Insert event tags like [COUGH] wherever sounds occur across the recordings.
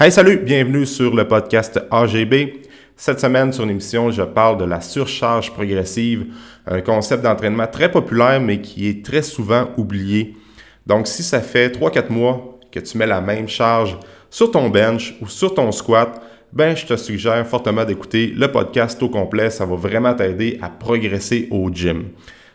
Hey, salut, bienvenue sur le podcast AGB. Cette semaine, sur l'émission, je parle de la surcharge progressive, un concept d'entraînement très populaire, mais qui est très souvent oublié. Donc, si ça fait 3-4 mois que tu mets la même charge sur ton bench ou sur ton squat, ben, je te suggère fortement d'écouter le podcast au complet. Ça va vraiment t'aider à progresser au gym.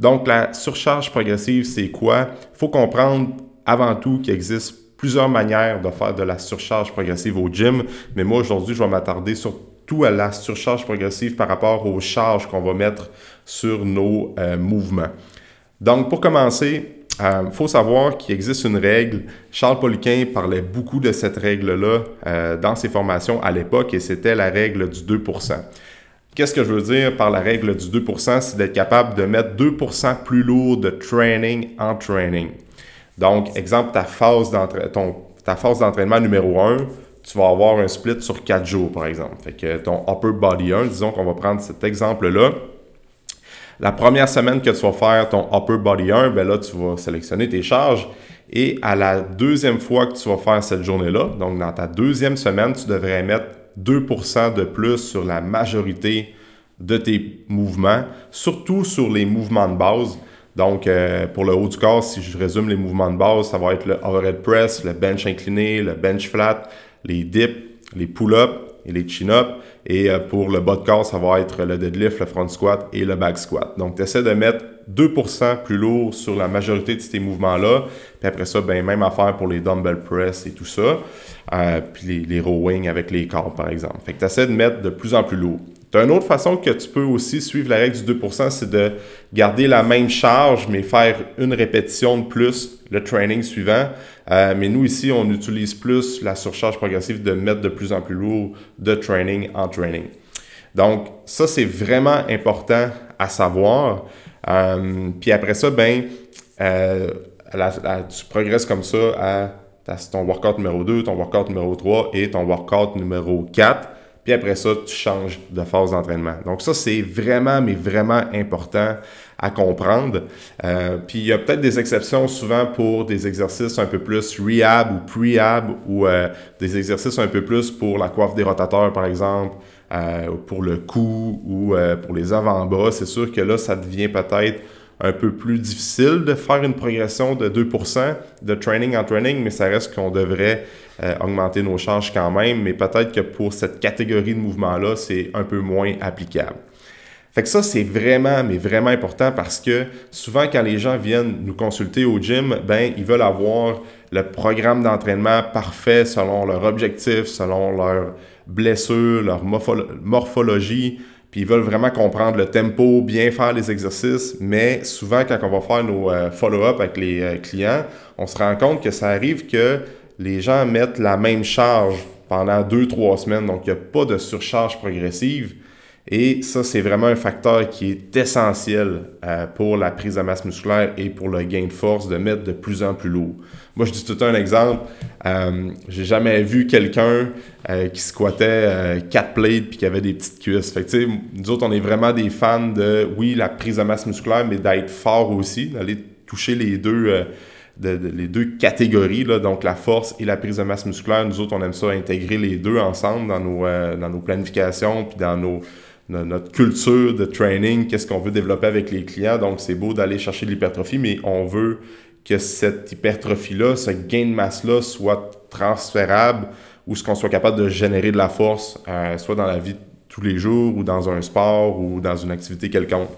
Donc, la surcharge progressive, c'est quoi? Il faut comprendre avant tout qu'il existe plusieurs manières de faire de la surcharge progressive au gym, mais moi aujourd'hui, je vais m'attarder surtout à la surcharge progressive par rapport aux charges qu'on va mettre sur nos euh, mouvements. Donc, pour commencer, il euh, faut savoir qu'il existe une règle. Charles Poliquin parlait beaucoup de cette règle-là euh, dans ses formations à l'époque et c'était la règle du 2% Qu'est-ce que je veux dire par la règle du 2% C'est d'être capable de mettre 2% plus lourd de training en training. Donc, exemple, ta phase d'entraînement numéro 1, tu vas avoir un split sur 4 jours, par exemple. Fait que ton upper body 1, disons qu'on va prendre cet exemple-là. La première semaine que tu vas faire ton upper body 1, ben là, tu vas sélectionner tes charges. Et à la deuxième fois que tu vas faire cette journée-là, donc dans ta deuxième semaine, tu devrais mettre 2% de plus sur la majorité de tes mouvements, surtout sur les mouvements de base. Donc, euh, pour le haut du corps, si je résume les mouvements de base, ça va être le overhead press, le bench incliné, le bench flat, les dips, les pull-ups et les chin-ups. Et euh, pour le bas de corps, ça va être le deadlift, le front squat et le back squat. Donc, tu essaies de mettre 2% plus lourd sur la majorité de ces mouvements-là. Puis après ça, ben, même affaire pour les dumbbell press et tout ça. Euh, puis les, rowing avec les corps, par exemple. Fait que tu essaies de mettre de plus en plus lourd. Tu une autre façon que tu peux aussi suivre la règle du 2%, c'est de garder la même charge, mais faire une répétition de plus le training suivant. Euh, mais nous, ici, on utilise plus la surcharge progressive de mettre de plus en plus lourd de training en training. Donc, ça, c'est vraiment important à savoir. Euh, puis après ça, ben, euh, tu progresses comme ça à ton workout numéro 2, ton workout numéro 3 et ton workout numéro 4. Puis après ça, tu changes de phase d'entraînement. Donc ça, c'est vraiment, mais vraiment important à comprendre. Euh, puis il y a peut-être des exceptions souvent pour des exercices un peu plus rehab ou prehab ou euh, des exercices un peu plus pour la coiffe des rotateurs, par exemple, euh, pour le cou ou pour les avant-bras. C'est sûr que là, ça devient peut-être un peu plus difficile de faire une progression de 2% de training en training, mais ça reste qu'on devrait euh, augmenter nos charges quand même, mais peut-être que pour cette catégorie de mouvements-là, c'est un peu moins applicable. Fait que ça, c'est vraiment, mais vraiment important parce que souvent, quand les gens viennent nous consulter au gym, ben, ils veulent avoir le programme d'entraînement parfait selon leur objectif, selon leur blessure, leur morphologie, ils veulent vraiment comprendre le tempo, bien faire les exercices, mais souvent quand on va faire nos euh, follow-up avec les euh, clients, on se rend compte que ça arrive que les gens mettent la même charge pendant deux, trois semaines, donc il n'y a pas de surcharge progressive. Et ça, c'est vraiment un facteur qui est essentiel euh, pour la prise de masse musculaire et pour le gain de force de mettre de plus en plus lourd. Moi, je dis tout un exemple. Euh, j'ai jamais vu quelqu'un euh, qui squattait 4 plates puis qui avait des petites cuisses. Fait que, nous autres, on est vraiment des fans de, oui, la prise de masse musculaire, mais d'être fort aussi, d'aller toucher les deux les deux catégories, là, donc la force et la prise de masse musculaire. Nous autres, on aime ça intégrer les deux ensemble dans nos, dans nos planifications puis dans nos, notre culture de training, qu'est-ce qu'on veut développer avec les clients. Donc, c'est beau d'aller chercher de l'hypertrophie, mais on veut que cette hypertrophie-là, ce gain de masse-là soit transférable ou ce qu'on soit capable de générer de la force, euh, soit dans la vie tous les jours ou dans un sport ou dans une activité quelconque.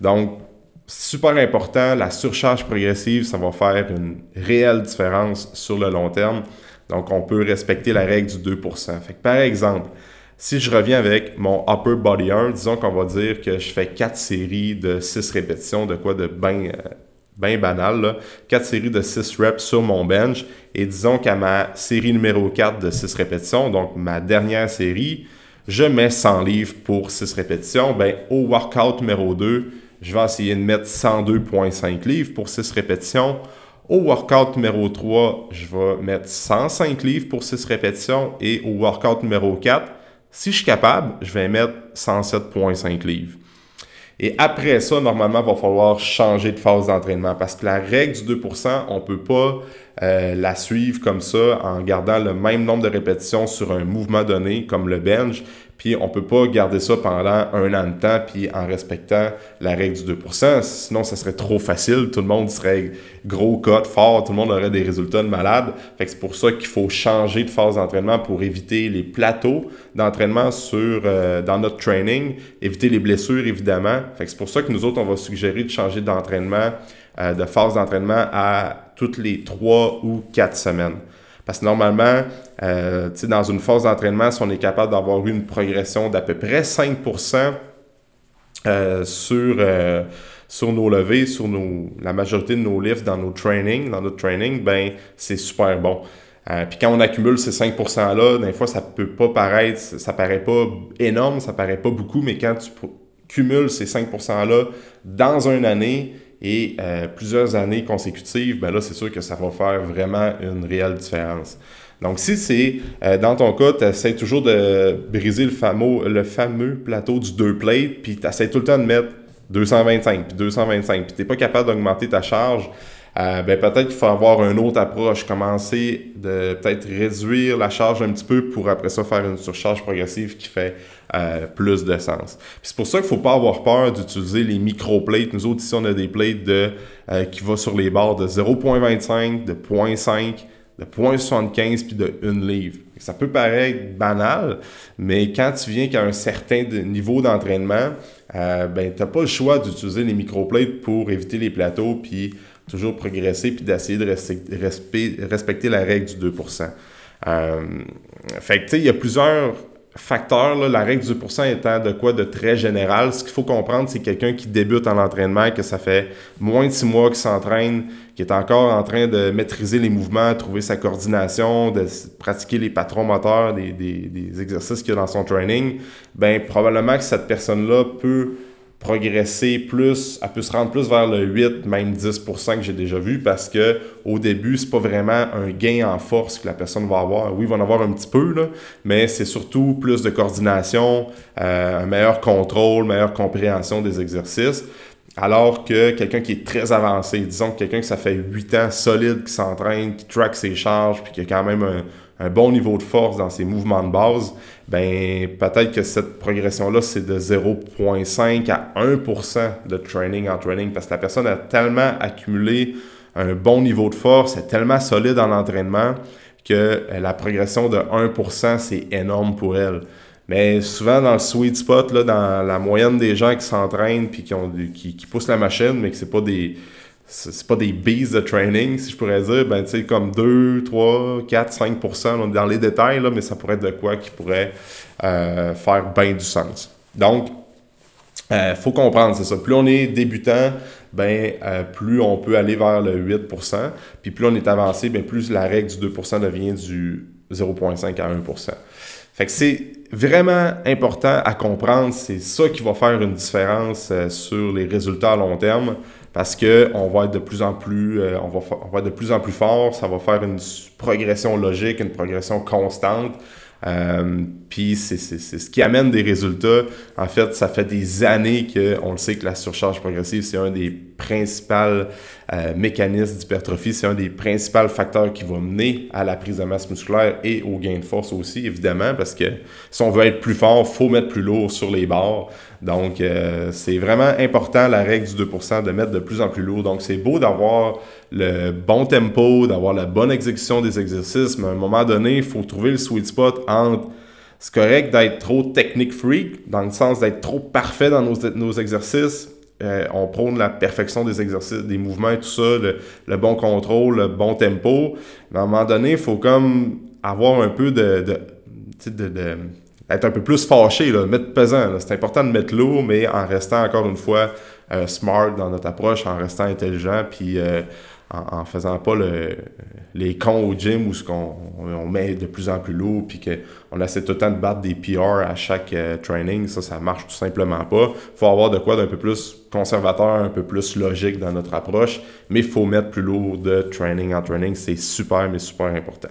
Donc, super important, la surcharge progressive, ça va faire une réelle différence sur le long terme. Donc, on peut respecter la règle du 2%. Fait que, par exemple, si je reviens avec mon upper body 1, disons qu'on va dire que je fais 4 séries de 6 répétitions, de quoi de bien ben banal, là. 4 séries de 6 reps sur mon bench. Et disons qu'à ma série numéro 4 de 6 répétitions, donc ma dernière série, je mets 100 livres pour 6 répétitions. Ben, au workout numéro 2, je vais essayer de mettre 102,5 livres pour 6 répétitions. Au workout numéro 3, je vais mettre 105 livres pour 6 répétitions. Et au workout numéro 4, si je suis capable, je vais mettre 107,5 livres. Et après ça, normalement, il va falloir changer de phase d'entraînement parce que la règle du 2%, on ne peut pas euh, la suivre comme ça en gardant le même nombre de répétitions sur un mouvement donné, comme le bench, puis on peut pas garder ça pendant un an de temps, puis en respectant la règle du 2%. Sinon, ça serait trop facile. Tout le monde serait gros, code, fort. Tout le monde aurait des résultats de malade. Fait que c'est pour ça qu'il faut changer de phase d'entraînement pour éviter les plateaux d'entraînement sur euh, dans notre training, éviter les blessures, évidemment. Fait que c'est pour ça que nous autres, on va suggérer de changer d'entraînement, euh, de phase d'entraînement à toutes les trois ou quatre semaines. Parce que normalement, euh, dans une phase d'entraînement, si on est capable d'avoir une progression d'à peu près 5 euh, sur, euh, sur nos levées, sur la majorité de nos lifts dans nos trainings, dans notre training, ben c'est super bon. Puis quand on accumule ces 5%-là, des fois, ça peut pas paraître, ça paraît pas énorme, ça paraît pas beaucoup, mais quand tu cumules ces 5%-là dans une année, et euh, plusieurs années consécutives, ben là, c'est sûr que ça va faire vraiment une réelle différence. Donc, si c'est euh, dans ton cas, tu essaies toujours de briser le fameux, le fameux plateau du deux plates, puis tu essaies tout le temps de mettre 225, puis 225, puis tu n'es pas capable d'augmenter ta charge, euh, ben peut-être qu'il faut avoir une autre approche, commencer de peut-être réduire la charge un petit peu pour après ça faire une surcharge progressive qui fait euh, plus de sens. C'est pour ça qu'il ne faut pas avoir peur d'utiliser les micro-plates. Nous autres, ici, on a des plates de, euh, qui vont sur les barres de 0.25, de 0.5, de 0.75 puis de 1 livre. Ça peut paraître banal, mais quand tu viens qu'à un certain niveau d'entraînement, ben, tu n'as pas le choix d'utiliser les micro-plates pour éviter les plateaux puis toujours progresser puis d'essayer de respecter la règle du 2%. Euh, fait que, tu sais, il y a plusieurs facteurs. la règle du 2% étant de quoi de très général. Ce qu'il faut comprendre, c'est quelqu'un qui débute en entraînement, que ça fait moins de six mois qu'il s'entraîne, qui est encore en train de maîtriser les mouvements, trouver sa coordination, de pratiquer les patrons moteurs, des, exercices qu'il a dans son training, ben probablement que cette personne-là peut progresser plus, elle peut se rendre plus vers le 8, même 10% que j'ai déjà vu parce que au début, c'est pas vraiment un gain en force que la personne va avoir. Oui, il va en avoir un petit peu, là, mais c'est surtout plus de coordination, euh, un meilleur contrôle, meilleure compréhension des exercices. Alors que quelqu'un qui est très avancé, disons que quelqu'un que ça fait 8 ans solide, qui s'entraîne, qui track ses charges, puis qui a quand même un, un bon niveau de force dans ses mouvements de base, ben peut-être que cette progression-là, c'est de 0,5 à 1% de training en training parce que la personne a tellement accumulé un bon niveau de force, est tellement solide en entraînement que euh, la progression de 1%, c'est énorme pour elle. Mais souvent dans le sweet spot, dans la moyenne des gens qui s'entraînent puis qui, qui poussent la machine, mais que c'est pas des c'est pas des bees de training, si je pourrais dire, ben, tu sais, comme 2, 3, 4, 5 on dans les détails, là, mais ça pourrait être de quoi qui pourrait euh, faire bien du sens. Donc, il euh, faut comprendre, c'est ça. Plus on est débutant, ben, euh, plus on peut aller vers le 8% puis plus on est avancé, ben, plus la règle du 2% devient du 0,5 à 1 Fait que c'est vraiment important à comprendre, c'est ça qui va faire une différence sur les résultats à long terme parce qu'on va être de plus en plus, euh, on, va on va être de plus en plus fort, ça va faire une progression logique, une progression constante. Euh, puis c'est ce qui amène des résultats. En fait, ça fait des années qu'on le sait que la surcharge progressive, c'est un des principaux euh, mécanismes d'hypertrophie, c'est un des principaux facteurs qui va mener à la prise de masse musculaire et au gain de force aussi, évidemment, parce que si on veut être plus fort, il faut mettre plus lourd sur les barres. Donc, euh, c'est vraiment important, la règle du 2%, de mettre de plus en plus lourd. Donc, c'est beau d'avoir le bon tempo, d'avoir la bonne exécution des exercices, mais à un moment donné, il faut trouver le sweet spot entre c'est correct d'être trop technique freak, dans le sens d'être trop parfait dans nos exercices. Euh, on prône la perfection des exercices, des mouvements tout ça, le, bon contrôle, le bon tempo. Mais à un moment donné, il faut comme avoir un peu de être un peu plus fâché, là, mettre pesant. C'est important de mettre lourd, mais en restant encore une fois euh, smart dans notre approche, en restant intelligent, puis euh, en, faisant pas le, les cons au gym où ce qu'on on met de plus en plus lourd puis qu'on essaie tout le temps de battre des PR à chaque euh, training, ça, ça marche tout simplement pas. faut avoir de quoi d'un peu plus conservateur, un peu plus logique dans notre approche, mais faut mettre plus lourd de training en training, c'est super, mais super important.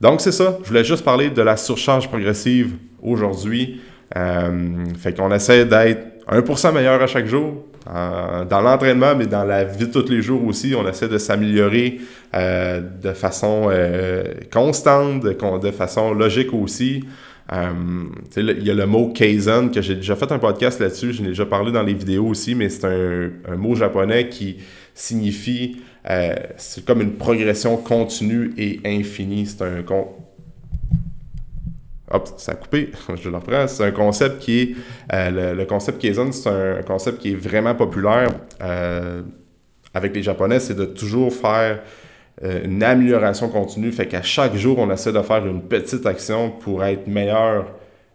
Donc, c'est ça. Je voulais juste parler de la surcharge progressive aujourd'hui. Euh, fait qu'on essaie d'être 1% meilleur à chaque jour, dans l'entraînement, mais dans la vie de tous les jours aussi. On essaie de s'améliorer euh, de façon euh, constante, de, façon logique aussi. il y a le mot Kaizen, que j'ai déjà fait un podcast là-dessus, je l'ai déjà parlé dans les vidéos aussi, mais c'est un, mot japonais qui signifie, c'est comme une progression continue et infinie. C'est un, Hop, ça a coupé, [LAUGHS] je le reprends. C'est un concept qui est. Euh, le, concept Kaizen, c'est un concept qui est vraiment populaire euh, avec les Japonais, c'est de toujours faire euh, une amélioration continue. Fait qu'à chaque jour, on essaie de faire une petite action pour être meilleur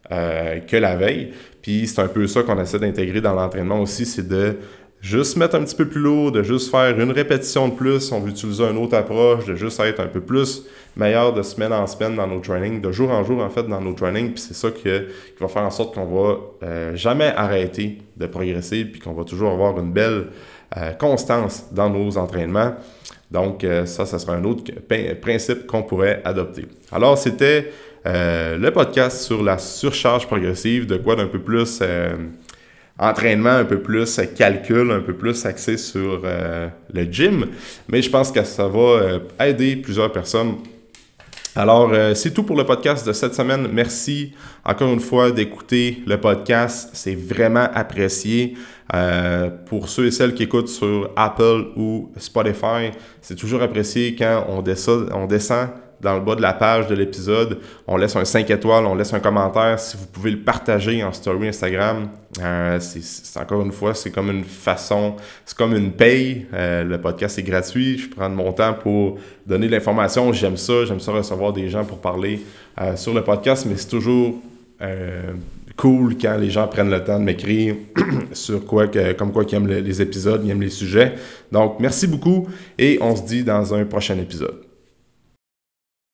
que la veille. Puis c'est un peu ça qu'on essaie d'intégrer dans l'entraînement aussi, c'est de juste mettre un petit peu plus lourd, de juste faire une répétition de plus, on veut utiliser une autre approche, de juste être un peu plus meilleur de semaine en semaine dans nos trainings, de jour en jour en fait dans nos trainings, puis c'est ça qui va faire en sorte qu'on va euh, jamais arrêter de progresser, puis qu'on va toujours avoir une belle euh, constance dans nos entraînements. Donc euh, ça, ça sera un autre principe qu'on pourrait adopter. Alors c'était le podcast sur la surcharge progressive, de quoi d'un peu plus entraînement un peu plus calcul, un peu plus axé sur euh, le gym. Mais je pense que ça va euh, aider plusieurs personnes. Alors, euh, c'est tout pour le podcast de cette semaine. Merci encore une fois d'écouter le podcast. C'est vraiment apprécié. pour ceux et celles qui écoutent sur Apple ou Spotify, c'est toujours apprécié quand on descend dans le bas de la page de l'épisode. On laisse un 5 étoiles, on laisse un commentaire. Si vous pouvez le partager en story Instagram, euh, c'est encore une fois, c'est comme une façon, c'est comme une paye. Euh, le podcast est gratuit. Je prends mon temps pour donner de l'information. J'aime ça. J'aime ça recevoir des gens pour parler euh, sur le podcast, mais c'est toujours cool quand les gens prennent le temps de m'écrire [CLEARS THROAT] sur quoi, comme quoi ils aiment les épisodes, ils aiment les sujets. Donc, merci beaucoup et on se dit dans un prochain épisode.